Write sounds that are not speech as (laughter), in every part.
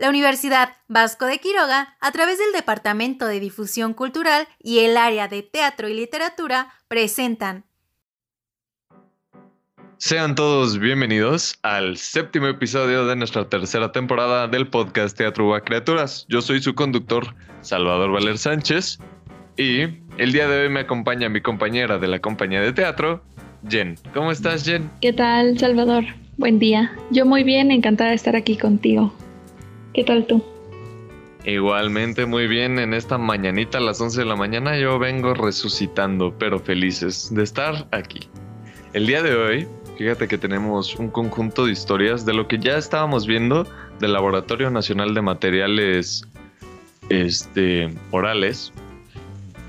La Universidad Vasco de Quiroga, a través del Departamento de Difusión Cultural y el área de Teatro y Literatura, presentan sean todos bienvenidos al séptimo episodio de nuestra tercera temporada del podcast Teatro a Criaturas. Yo soy su conductor, Salvador Valer Sánchez, y el día de hoy me acompaña mi compañera de la compañía de teatro, Jen. ¿Cómo estás, Jen? ¿Qué tal, Salvador? Buen día. Yo muy bien, encantada de estar aquí contigo. ¿Qué tal tú? Igualmente muy bien, en esta mañanita a las 11 de la mañana yo vengo resucitando, pero felices de estar aquí. El día de hoy Fíjate que tenemos un conjunto de historias de lo que ya estábamos viendo del Laboratorio Nacional de Materiales este, Orales,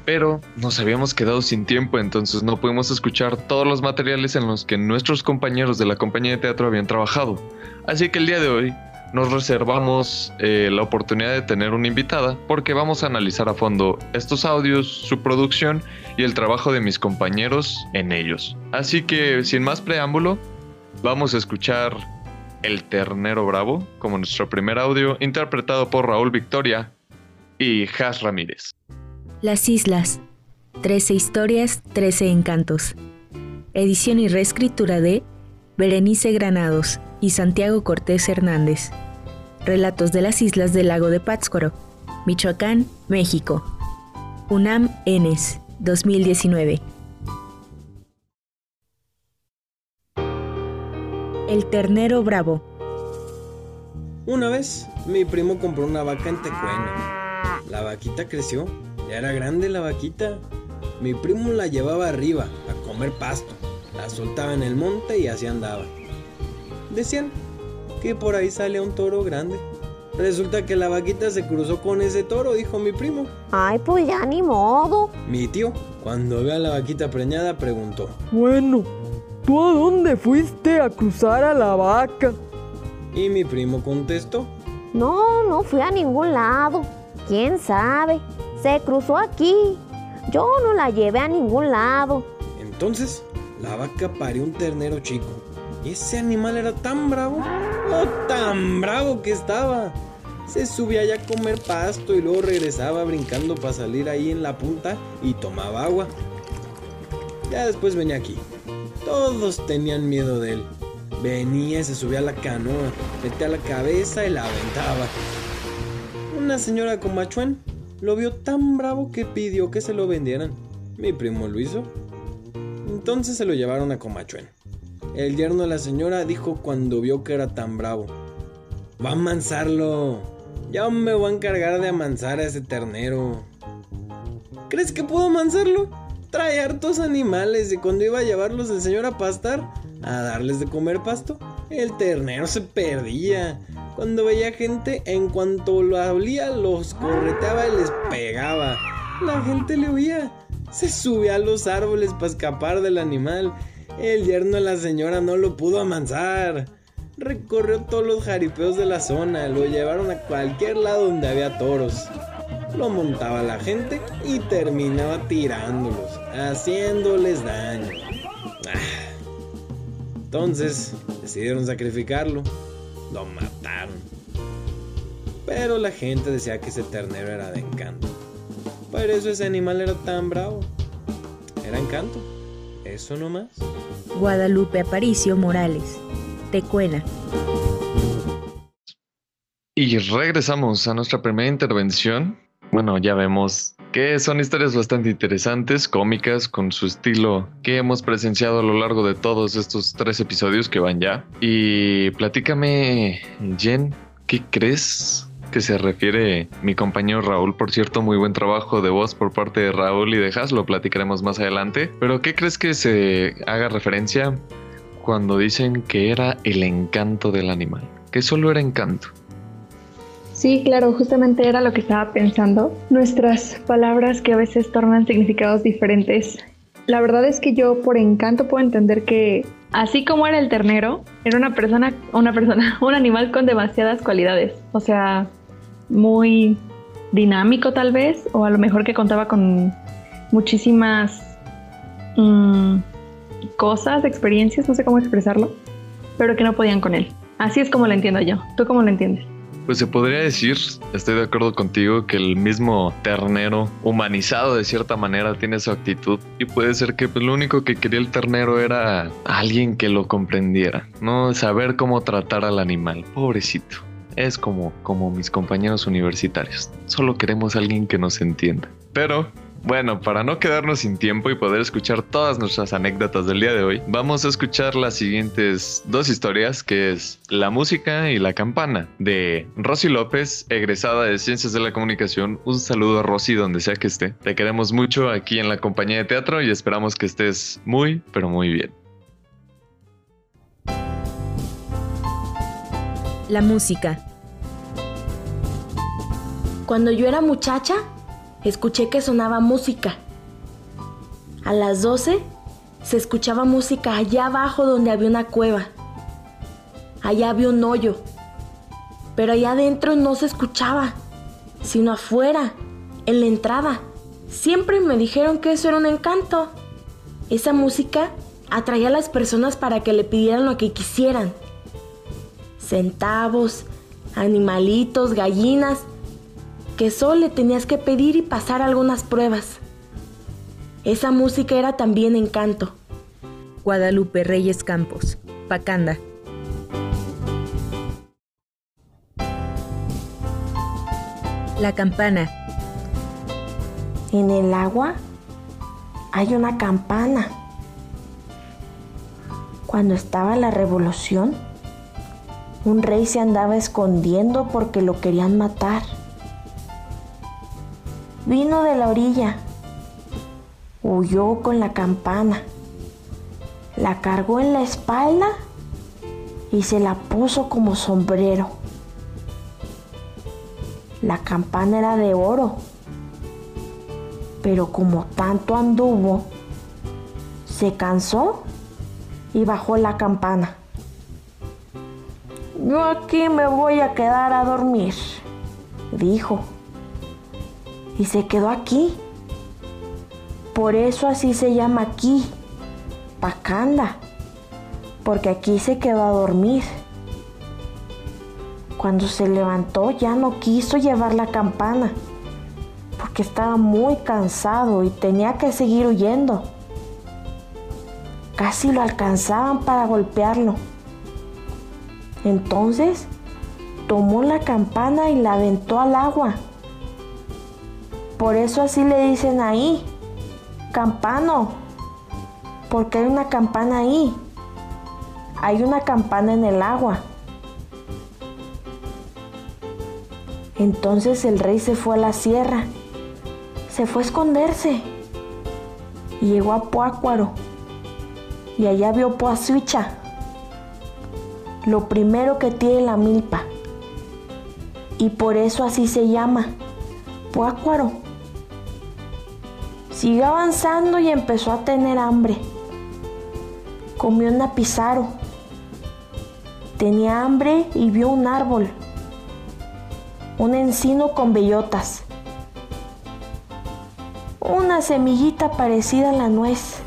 pero nos habíamos quedado sin tiempo, entonces no pudimos escuchar todos los materiales en los que nuestros compañeros de la compañía de teatro habían trabajado. Así que el día de hoy nos reservamos eh, la oportunidad de tener una invitada porque vamos a analizar a fondo estos audios, su producción y el trabajo de mis compañeros en ellos. Así que sin más preámbulo, vamos a escuchar El Ternero Bravo como nuestro primer audio interpretado por Raúl Victoria y Jas Ramírez. Las Islas. 13 historias, 13 encantos. Edición y reescritura de Berenice Granados y Santiago Cortés Hernández. Relatos de las islas del lago de Pátzcuaro, Michoacán, México. UNAM ENES, 2019. El ternero bravo. Una vez, mi primo compró una vaca en Tecuena. La vaquita creció, ya era grande la vaquita. Mi primo la llevaba arriba a comer pasto, la soltaba en el monte y así andaba. Decían que por ahí sale un toro grande. Resulta que la vaquita se cruzó con ese toro, dijo mi primo. Ay, pues ya ni modo. Mi tío, cuando ve a la vaquita preñada, preguntó. Bueno, ¿tú a dónde fuiste a cruzar a la vaca? Y mi primo contestó. No, no fui a ningún lado. ¿Quién sabe? Se cruzó aquí. Yo no la llevé a ningún lado. Entonces, la vaca parió un ternero chico ese animal era tan bravo, oh, tan bravo que estaba. Se subía ya a comer pasto y luego regresaba brincando para salir ahí en la punta y tomaba agua. Ya después venía aquí. Todos tenían miedo de él. Venía y se subía a la canoa, metía la cabeza y la aventaba. Una señora con machuén lo vio tan bravo que pidió que se lo vendieran. Mi primo lo hizo. Entonces se lo llevaron a Comachuén. El yerno de la señora dijo cuando vio que era tan bravo. Va a amansarlo. Ya me voy a encargar de amansar a ese ternero. ¿Crees que puedo amansarlo? Trae hartos animales y cuando iba a llevarlos el señor a pastar, a darles de comer pasto, el ternero se perdía. Cuando veía gente, en cuanto lo olía, los correteaba y les pegaba. La gente le huía. Se subía a los árboles para escapar del animal el yerno de la señora no lo pudo amansar. Recorrió todos los jaripeos de la zona, lo llevaron a cualquier lado donde había toros. Lo montaba la gente y terminaba tirándolos, haciéndoles daño. Ah. Entonces decidieron sacrificarlo. Lo mataron. Pero la gente decía que ese ternero era de encanto. Por eso ese animal era tan bravo. Era encanto. Eso nomás. Guadalupe Aparicio Morales, Tecuena. Y regresamos a nuestra primera intervención. Bueno, ya vemos que son historias bastante interesantes, cómicas, con su estilo que hemos presenciado a lo largo de todos estos tres episodios que van ya. Y platícame, Jen, ¿qué crees que se refiere mi compañero Raúl. Por cierto, muy buen trabajo de voz por parte de Raúl y de Has, lo platicaremos más adelante. Pero ¿qué crees que se haga referencia cuando dicen que era el encanto del animal? Que solo era encanto. Sí, claro, justamente era lo que estaba pensando. Nuestras palabras que a veces tornan significados diferentes. La verdad es que yo por encanto puedo entender que así como era el ternero, era una persona, una persona, (laughs) un animal con demasiadas cualidades. O sea, muy dinámico tal vez, o a lo mejor que contaba con muchísimas mm, cosas, experiencias, no sé cómo expresarlo, pero que no podían con él. Así es como lo entiendo yo. ¿Tú cómo lo entiendes? pues se podría decir, estoy de acuerdo contigo, que el mismo ternero humanizado de cierta manera tiene su actitud y puede ser que pues, lo único que quería el ternero era alguien que lo comprendiera, no saber cómo tratar al animal, pobrecito. Es como, como mis compañeros universitarios. Solo queremos alguien que nos entienda. Pero bueno, para no quedarnos sin tiempo y poder escuchar todas nuestras anécdotas del día de hoy, vamos a escuchar las siguientes dos historias, que es La música y la campana, de Rosy López, egresada de Ciencias de la Comunicación. Un saludo a Rosy donde sea que esté. Te queremos mucho aquí en la compañía de teatro y esperamos que estés muy, pero muy bien. La música. Cuando yo era muchacha, escuché que sonaba música. A las 12 se escuchaba música allá abajo donde había una cueva. Allá había un hoyo. Pero allá adentro no se escuchaba, sino afuera, en la entrada. Siempre me dijeron que eso era un encanto. Esa música atraía a las personas para que le pidieran lo que quisieran. Centavos, animalitos, gallinas que solo le tenías que pedir y pasar algunas pruebas. Esa música era también encanto. Guadalupe Reyes Campos, Pacanda. La campana. En el agua hay una campana. Cuando estaba la revolución, un rey se andaba escondiendo porque lo querían matar. Vino de la orilla, huyó con la campana, la cargó en la espalda y se la puso como sombrero. La campana era de oro, pero como tanto anduvo, se cansó y bajó la campana. Yo aquí me voy a quedar a dormir, dijo y se quedó aquí. Por eso así se llama aquí, Pacanda, porque aquí se quedó a dormir. Cuando se levantó ya no quiso llevar la campana, porque estaba muy cansado y tenía que seguir huyendo. Casi lo alcanzaban para golpearlo. Entonces tomó la campana y la aventó al agua. Por eso así le dicen ahí, campano, porque hay una campana ahí. Hay una campana en el agua. Entonces el rey se fue a la sierra, se fue a esconderse y llegó a Puácuaro y allá vio Poazuicha, lo primero que tiene la milpa. Y por eso así se llama, Puácuaro. Siguió avanzando y empezó a tener hambre. Comió un apizaro. Tenía hambre y vio un árbol, un encino con bellotas, una semillita parecida a la nuez.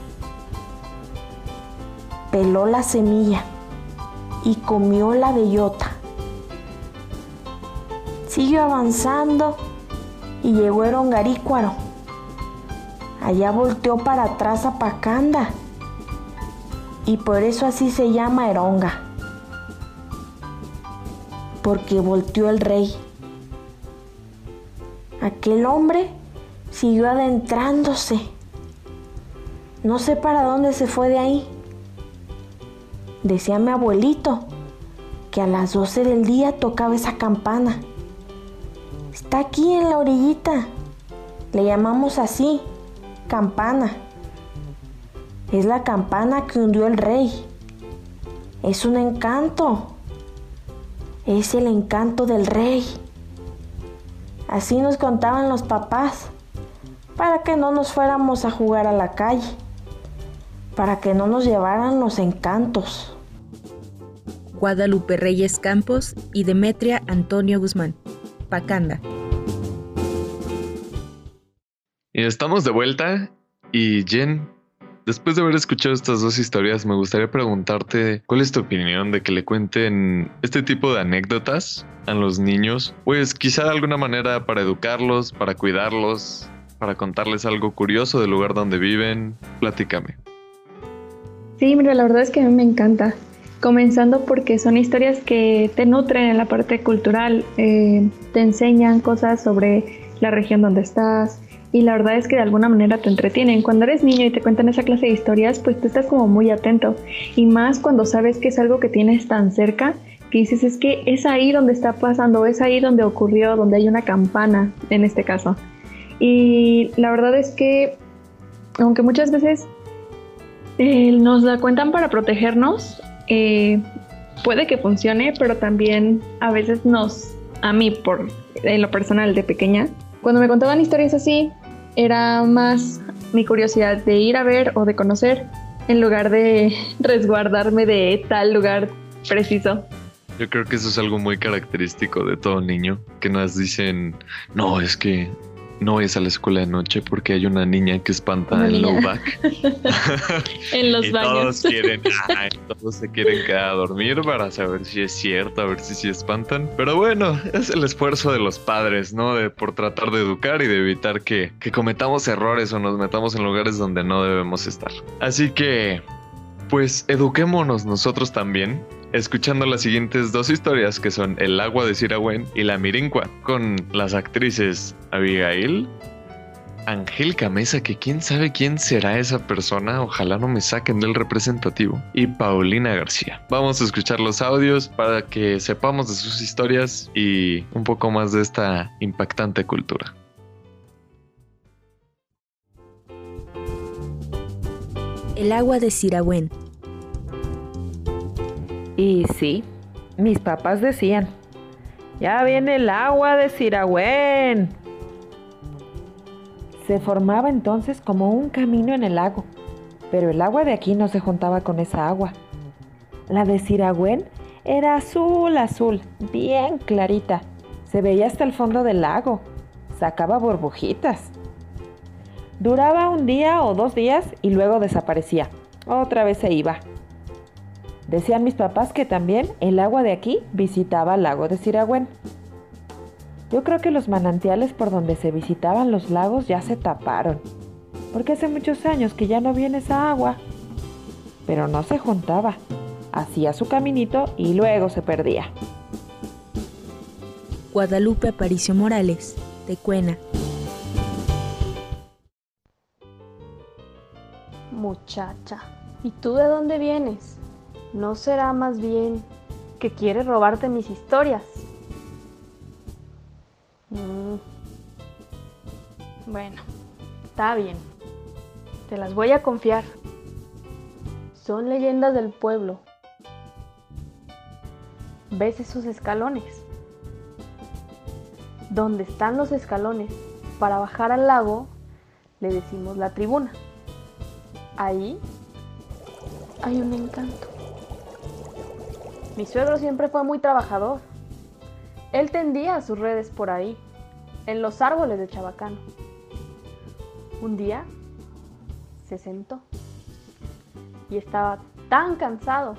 Peló la semilla y comió la bellota. Siguió avanzando y llegó a Erongarícuaro Allá volteó para atrás a Pacanda. Y por eso así se llama Eronga. Porque volteó el rey. Aquel hombre siguió adentrándose. No sé para dónde se fue de ahí. Decía mi abuelito que a las 12 del día tocaba esa campana. Está aquí en la orillita. Le llamamos así campana. Es la campana que hundió el rey. Es un encanto. Es el encanto del rey. Así nos contaban los papás, para que no nos fuéramos a jugar a la calle, para que no nos llevaran los encantos. Guadalupe Reyes Campos y Demetria Antonio Guzmán. Pacanda. Y estamos de vuelta y Jen, Después de haber escuchado estas dos historias, me gustaría preguntarte cuál es tu opinión de que le cuenten este tipo de anécdotas a los niños. Pues quizá de alguna manera para educarlos, para cuidarlos, para contarles algo curioso del lugar donde viven. Platícame. Sí, mira, la verdad es que a mí me encanta. Comenzando porque son historias que te nutren en la parte cultural, eh, te enseñan cosas sobre la región donde estás, y la verdad es que de alguna manera te entretienen. Cuando eres niño y te cuentan esa clase de historias, pues tú estás como muy atento y más cuando sabes que es algo que tienes tan cerca que dices es que es ahí donde está pasando, es ahí donde ocurrió, donde hay una campana en este caso. Y la verdad es que aunque muchas veces eh, nos la cuentan para protegernos, eh, puede que funcione, pero también a veces nos, a mí por en lo personal de pequeña, cuando me contaban historias así, era más mi curiosidad de ir a ver o de conocer en lugar de (laughs) resguardarme de tal lugar preciso. Yo creo que eso es algo muy característico de todo niño, que nos dicen, no, es que no es a la escuela de noche porque hay una niña que espanta en low back. (laughs) (laughs) en los y baños. Todos quieren, (laughs) todos se quieren quedar a dormir para saber si es cierto, a ver si sí espantan. Pero bueno, es el esfuerzo de los padres, ¿no? De por tratar de educar y de evitar que, que cometamos errores o nos metamos en lugares donde no debemos estar. Así que, pues eduquémonos nosotros también escuchando las siguientes dos historias que son El agua de Siragüen y La Mirincua, con las actrices Abigail, Angélica Mesa, que quién sabe quién será esa persona, ojalá no me saquen del representativo, y Paulina García. Vamos a escuchar los audios para que sepamos de sus historias y un poco más de esta impactante cultura. El agua de Siragüen. Y sí, mis papás decían, ya viene el agua de Siragüen. Se formaba entonces como un camino en el lago, pero el agua de aquí no se juntaba con esa agua. La de Siragüen era azul, azul, bien clarita. Se veía hasta el fondo del lago. Sacaba burbujitas. Duraba un día o dos días y luego desaparecía. Otra vez se iba. Decían mis papás que también el agua de aquí visitaba el lago de Siragüen. Yo creo que los manantiales por donde se visitaban los lagos ya se taparon, porque hace muchos años que ya no viene esa agua. Pero no se juntaba, hacía su caminito y luego se perdía. Guadalupe Aparicio Morales, de Cuena. Muchacha, ¿y tú de dónde vienes? ¿No será más bien que quieres robarte mis historias? Mm. Bueno, está bien. Te las voy a confiar. Son leyendas del pueblo. ¿Ves esos escalones? Donde están los escalones para bajar al lago, le decimos la tribuna. Ahí hay un encanto. Mi suegro siempre fue muy trabajador. Él tendía sus redes por ahí, en los árboles de Chabacano. Un día se sentó y estaba tan cansado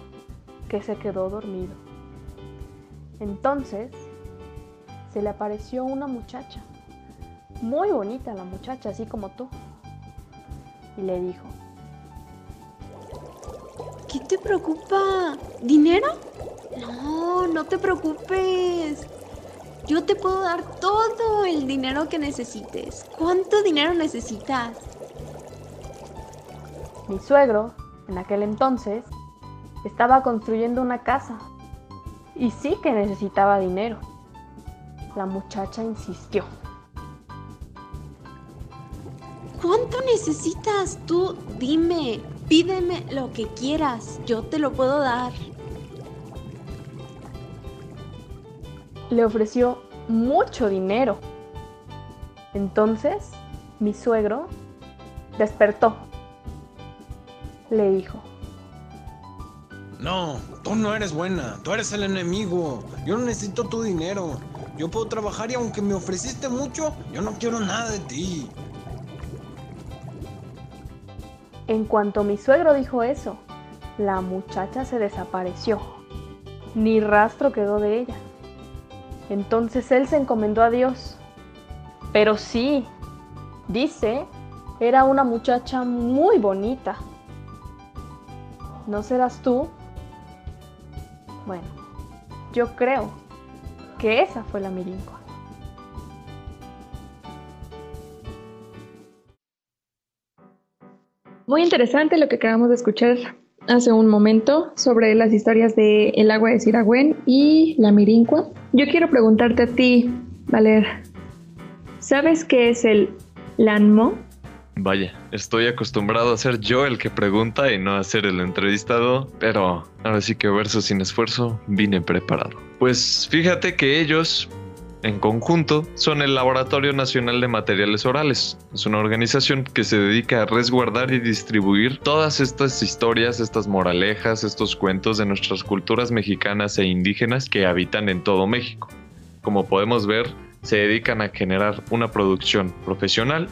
que se quedó dormido. Entonces se le apareció una muchacha, muy bonita la muchacha, así como tú, y le dijo, ¿Qué te preocupa? ¿Dinero? No, no te preocupes. Yo te puedo dar todo el dinero que necesites. ¿Cuánto dinero necesitas? Mi suegro, en aquel entonces, estaba construyendo una casa y sí que necesitaba dinero. La muchacha insistió. ¿Cuánto necesitas? Tú dime, pídeme lo que quieras, yo te lo puedo dar. Le ofreció mucho dinero. Entonces, mi suegro despertó. Le dijo, No, tú no eres buena, tú eres el enemigo. Yo no necesito tu dinero. Yo puedo trabajar y aunque me ofreciste mucho, yo no quiero nada de ti. En cuanto mi suegro dijo eso, la muchacha se desapareció. Ni rastro quedó de ella. Entonces él se encomendó a Dios. Pero sí, dice, era una muchacha muy bonita. ¿No serás tú? Bueno, yo creo que esa fue la Mirincua. Muy interesante lo que acabamos de escuchar hace un momento sobre las historias de El agua de Siragüen y la Mirincua. Yo quiero preguntarte a ti, Valer, ¿sabes qué es el Lanmo? Vaya, estoy acostumbrado a ser yo el que pregunta y no a ser el entrevistado, pero ahora sí que verso sin esfuerzo vine preparado. Pues fíjate que ellos en conjunto son el Laboratorio Nacional de Materiales Orales. Es una organización que se dedica a resguardar y distribuir todas estas historias, estas moralejas, estos cuentos de nuestras culturas mexicanas e indígenas que habitan en todo México. Como podemos ver, se dedican a generar una producción profesional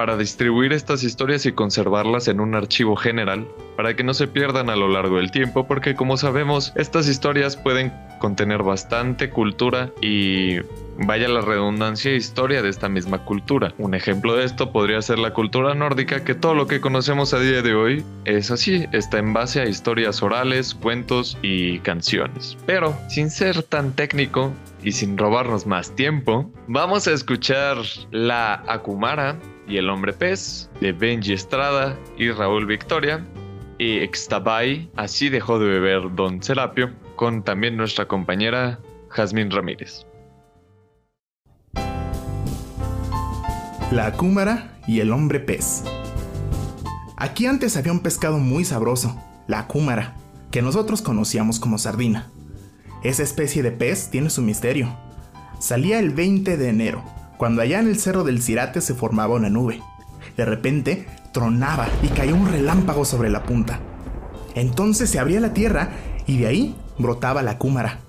para distribuir estas historias y conservarlas en un archivo general para que no se pierdan a lo largo del tiempo porque como sabemos estas historias pueden contener bastante cultura y vaya la redundancia historia de esta misma cultura. Un ejemplo de esto podría ser la cultura nórdica que todo lo que conocemos a día de hoy es así, está en base a historias orales, cuentos y canciones. Pero sin ser tan técnico, y sin robarnos más tiempo, vamos a escuchar la Akumara y el hombre pez de Benji Estrada y Raúl Victoria y Extabay, así dejó de beber Don Serapio, con también nuestra compañera Jazmín Ramírez. La Akúmara y el hombre pez. Aquí antes había un pescado muy sabroso, la Akúmara, que nosotros conocíamos como sardina. Esa especie de pez tiene su misterio. Salía el 20 de enero, cuando allá en el cerro del Cirate se formaba una nube. De repente tronaba y caía un relámpago sobre la punta. Entonces se abría la tierra y de ahí brotaba la cúmara.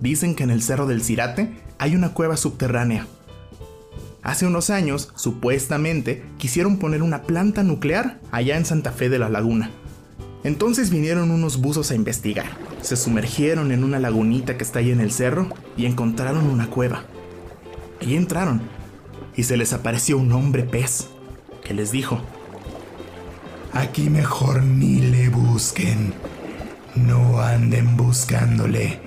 Dicen que en el cerro del Cirate hay una cueva subterránea. Hace unos años, supuestamente, quisieron poner una planta nuclear allá en Santa Fe de la Laguna. Entonces vinieron unos buzos a investigar. Se sumergieron en una lagunita que está ahí en el cerro y encontraron una cueva. Ahí entraron y se les apareció un hombre pez que les dijo, Aquí mejor ni le busquen. No anden buscándole,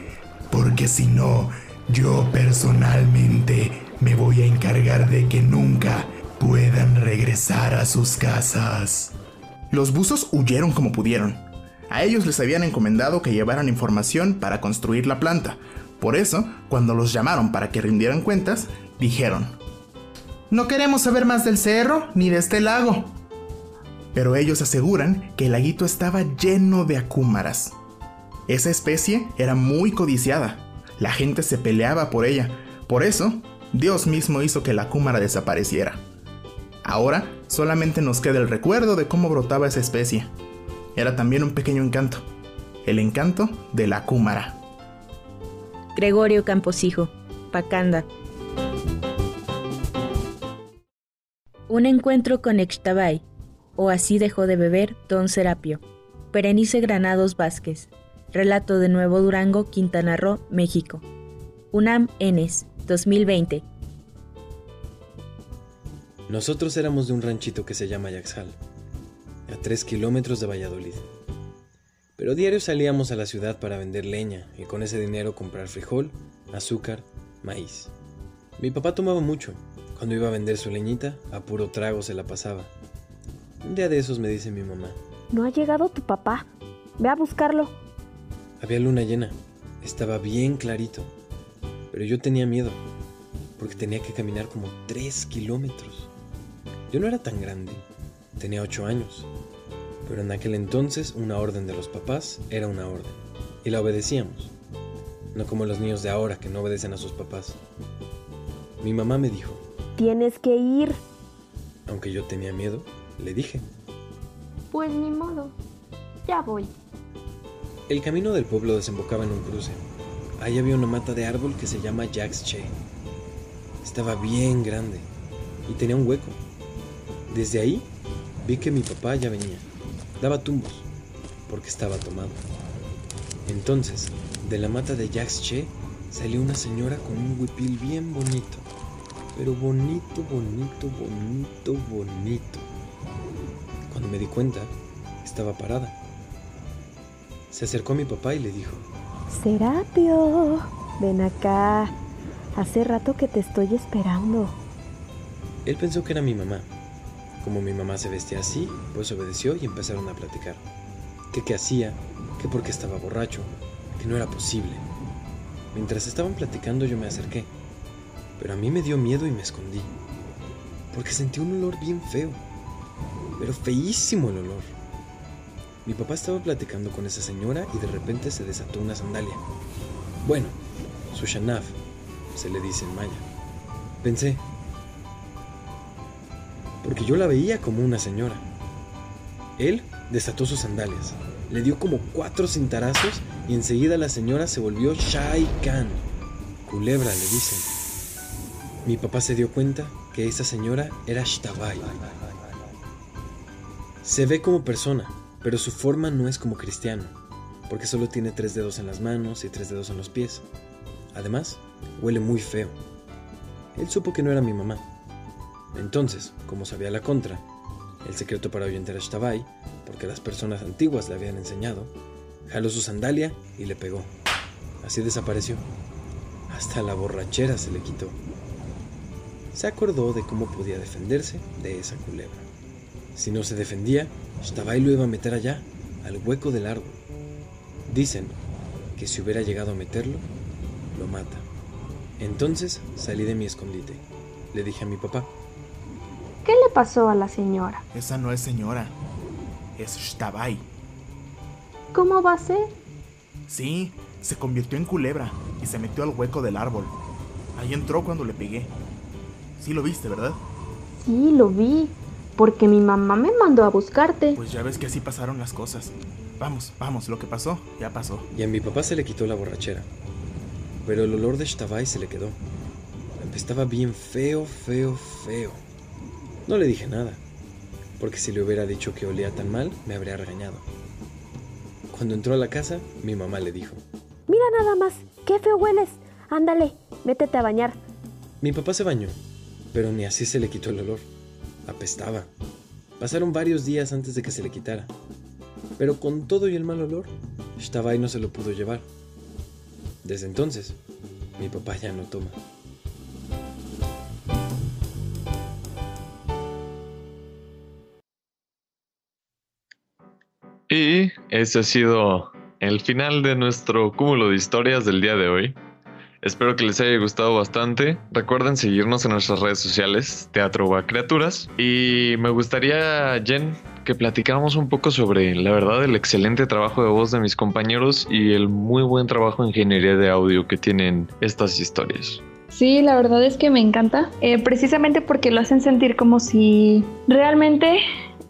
porque si no, yo personalmente me voy a encargar de que nunca puedan regresar a sus casas. Los buzos huyeron como pudieron. A ellos les habían encomendado que llevaran información para construir la planta. Por eso, cuando los llamaron para que rindieran cuentas, dijeron, No queremos saber más del cerro ni de este lago. Pero ellos aseguran que el laguito estaba lleno de acúmaras. Esa especie era muy codiciada. La gente se peleaba por ella. Por eso, Dios mismo hizo que la acúmara desapareciera. Ahora solamente nos queda el recuerdo de cómo brotaba esa especie. Era también un pequeño encanto, el encanto de la cúmara. Gregorio Camposijo, Pacanda. Un encuentro con Extabay, o así dejó de beber Don Serapio. Perenice Granados Vázquez. Relato de Nuevo Durango, Quintana Roo, México. UNAM Enes, 2020. Nosotros éramos de un ranchito que se llama Yaxhal, a tres kilómetros de Valladolid. Pero diario salíamos a la ciudad para vender leña y con ese dinero comprar frijol, azúcar, maíz. Mi papá tomaba mucho. Cuando iba a vender su leñita, a puro trago se la pasaba. Un día de esos me dice mi mamá. No ha llegado tu papá. Ve a buscarlo. Había luna llena. Estaba bien clarito. Pero yo tenía miedo, porque tenía que caminar como tres kilómetros. Yo no era tan grande, tenía ocho años, pero en aquel entonces una orden de los papás era una orden, y la obedecíamos, no como los niños de ahora que no obedecen a sus papás. Mi mamá me dijo, Tienes que ir. aunque yo tenía miedo, le dije. Pues ni modo. Ya voy. El camino del pueblo desembocaba en un cruce. Ahí había una mata de árbol que se llama Jack's Che. Estaba bien grande y tenía un hueco. Desde ahí vi que mi papá ya venía. Daba tumbos, porque estaba tomado. Entonces, de la mata de Jacques Che salió una señora con un huipil bien bonito. Pero bonito, bonito, bonito, bonito. Cuando me di cuenta, estaba parada. Se acercó a mi papá y le dijo, Serapio, ven acá. Hace rato que te estoy esperando. Él pensó que era mi mamá. Como mi mamá se vestía así, pues obedeció y empezaron a platicar. Que qué hacía, que porque estaba borracho, que no era posible. Mientras estaban platicando yo me acerqué, pero a mí me dio miedo y me escondí, porque sentí un olor bien feo, pero feísimo el olor. Mi papá estaba platicando con esa señora y de repente se desató una sandalia. Bueno, su shanaf, se le dice en maya. Pensé, porque yo la veía como una señora. Él desató sus sandalias, le dio como cuatro cintarazos y enseguida la señora se volvió Shai Khan. Culebra le dicen. Mi papá se dio cuenta que esa señora era Shtabai. Se ve como persona, pero su forma no es como cristiano, porque solo tiene tres dedos en las manos y tres dedos en los pies. Además, huele muy feo. Él supo que no era mi mamá. Entonces, como sabía la contra, el secreto para ahuyentar a Shtabai, porque las personas antiguas le habían enseñado, jaló su sandalia y le pegó. Así desapareció. Hasta la borrachera se le quitó. Se acordó de cómo podía defenderse de esa culebra. Si no se defendía, Shtabai lo iba a meter allá, al hueco del árbol. Dicen que si hubiera llegado a meterlo, lo mata. Entonces salí de mi escondite. Le dije a mi papá, ¿Qué le pasó a la señora? Esa no es señora. Es Shtabai. ¿Cómo va a ser? Sí, se convirtió en culebra y se metió al hueco del árbol. Ahí entró cuando le pegué. Sí lo viste, ¿verdad? Sí, lo vi. Porque mi mamá me mandó a buscarte. Pues ya ves que así pasaron las cosas. Vamos, vamos, lo que pasó, ya pasó. Y a mi papá se le quitó la borrachera. Pero el olor de Shtabai se le quedó. Estaba bien feo, feo, feo. No le dije nada, porque si le hubiera dicho que olía tan mal, me habría regañado. Cuando entró a la casa, mi mamá le dijo, Mira nada más, qué feo hueles. Ándale, métete a bañar. Mi papá se bañó, pero ni así se le quitó el olor. Apestaba. Pasaron varios días antes de que se le quitara. Pero con todo y el mal olor, Shtabai no se lo pudo llevar. Desde entonces, mi papá ya no toma. Ese ha sido el final de nuestro cúmulo de historias del día de hoy. Espero que les haya gustado bastante. Recuerden seguirnos en nuestras redes sociales, Teatro va Criaturas. Y me gustaría, Jen, que platicáramos un poco sobre, la verdad, el excelente trabajo de voz de mis compañeros y el muy buen trabajo en ingeniería de audio que tienen estas historias. Sí, la verdad es que me encanta, eh, precisamente porque lo hacen sentir como si realmente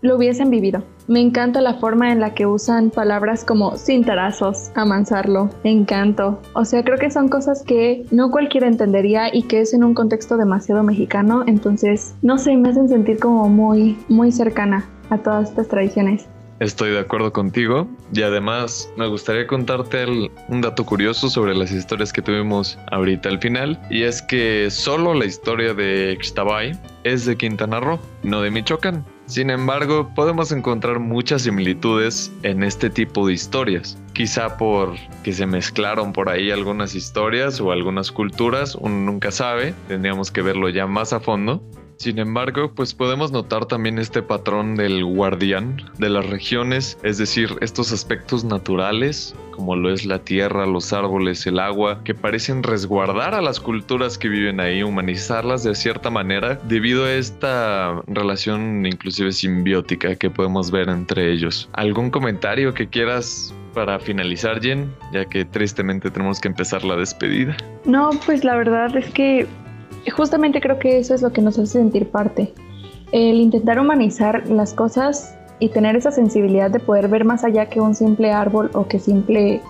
lo hubiesen vivido. Me encanta la forma en la que usan palabras como cintarazos, amansarlo, encanto. O sea, creo que son cosas que no cualquiera entendería y que es en un contexto demasiado mexicano. Entonces, no sé, me hacen sentir como muy, muy cercana a todas estas tradiciones. Estoy de acuerdo contigo y además me gustaría contarte el- un dato curioso sobre las historias que tuvimos ahorita al final y es que solo la historia de Xtabay es de Quintana Roo, no de Michoacán. Sin embargo, podemos encontrar muchas similitudes en este tipo de historias. Quizá por que se mezclaron por ahí algunas historias o algunas culturas, uno nunca sabe, tendríamos que verlo ya más a fondo. Sin embargo, pues podemos notar también este patrón del guardián de las regiones, es decir, estos aspectos naturales, como lo es la tierra, los árboles, el agua, que parecen resguardar a las culturas que viven ahí, humanizarlas de cierta manera, debido a esta relación inclusive simbiótica que podemos ver entre ellos. ¿Algún comentario que quieras para finalizar, Jen? Ya que tristemente tenemos que empezar la despedida. No, pues la verdad es que justamente creo que eso es lo que nos hace sentir parte. El intentar humanizar las cosas y tener esa sensibilidad de poder ver más allá que un simple árbol o que simple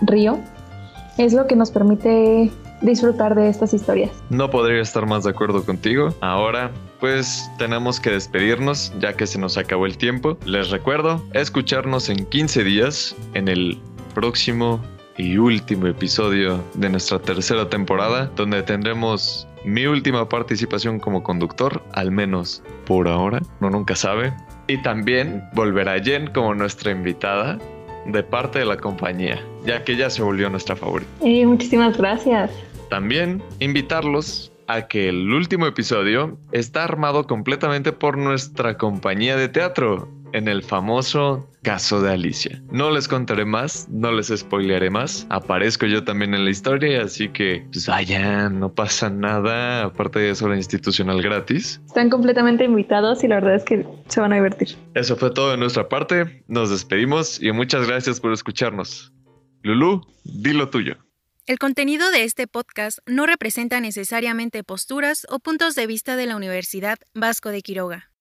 río es lo que nos permite disfrutar de estas historias. No podría estar más de acuerdo contigo. Ahora, pues tenemos que despedirnos ya que se nos acabó el tiempo. Les recuerdo escucharnos en 15 días en el próximo y último episodio de nuestra tercera temporada, donde tendremos mi última participación como conductor, al menos por ahora, no nunca sabe. Y también volverá Jen como nuestra invitada de parte de la compañía, ya que ella se volvió nuestra favorita. Eh, muchísimas gracias. También invitarlos a que el último episodio está armado completamente por nuestra compañía de teatro en el famoso caso de Alicia. No les contaré más, no les spoilearé más. Aparezco yo también en la historia, así que pues vayan, no pasa nada. Aparte de eso, la institucional gratis. Están completamente invitados y la verdad es que se van a divertir. Eso fue todo de nuestra parte. Nos despedimos y muchas gracias por escucharnos. Lulu, dilo tuyo. El contenido de este podcast no representa necesariamente posturas o puntos de vista de la Universidad Vasco de Quiroga.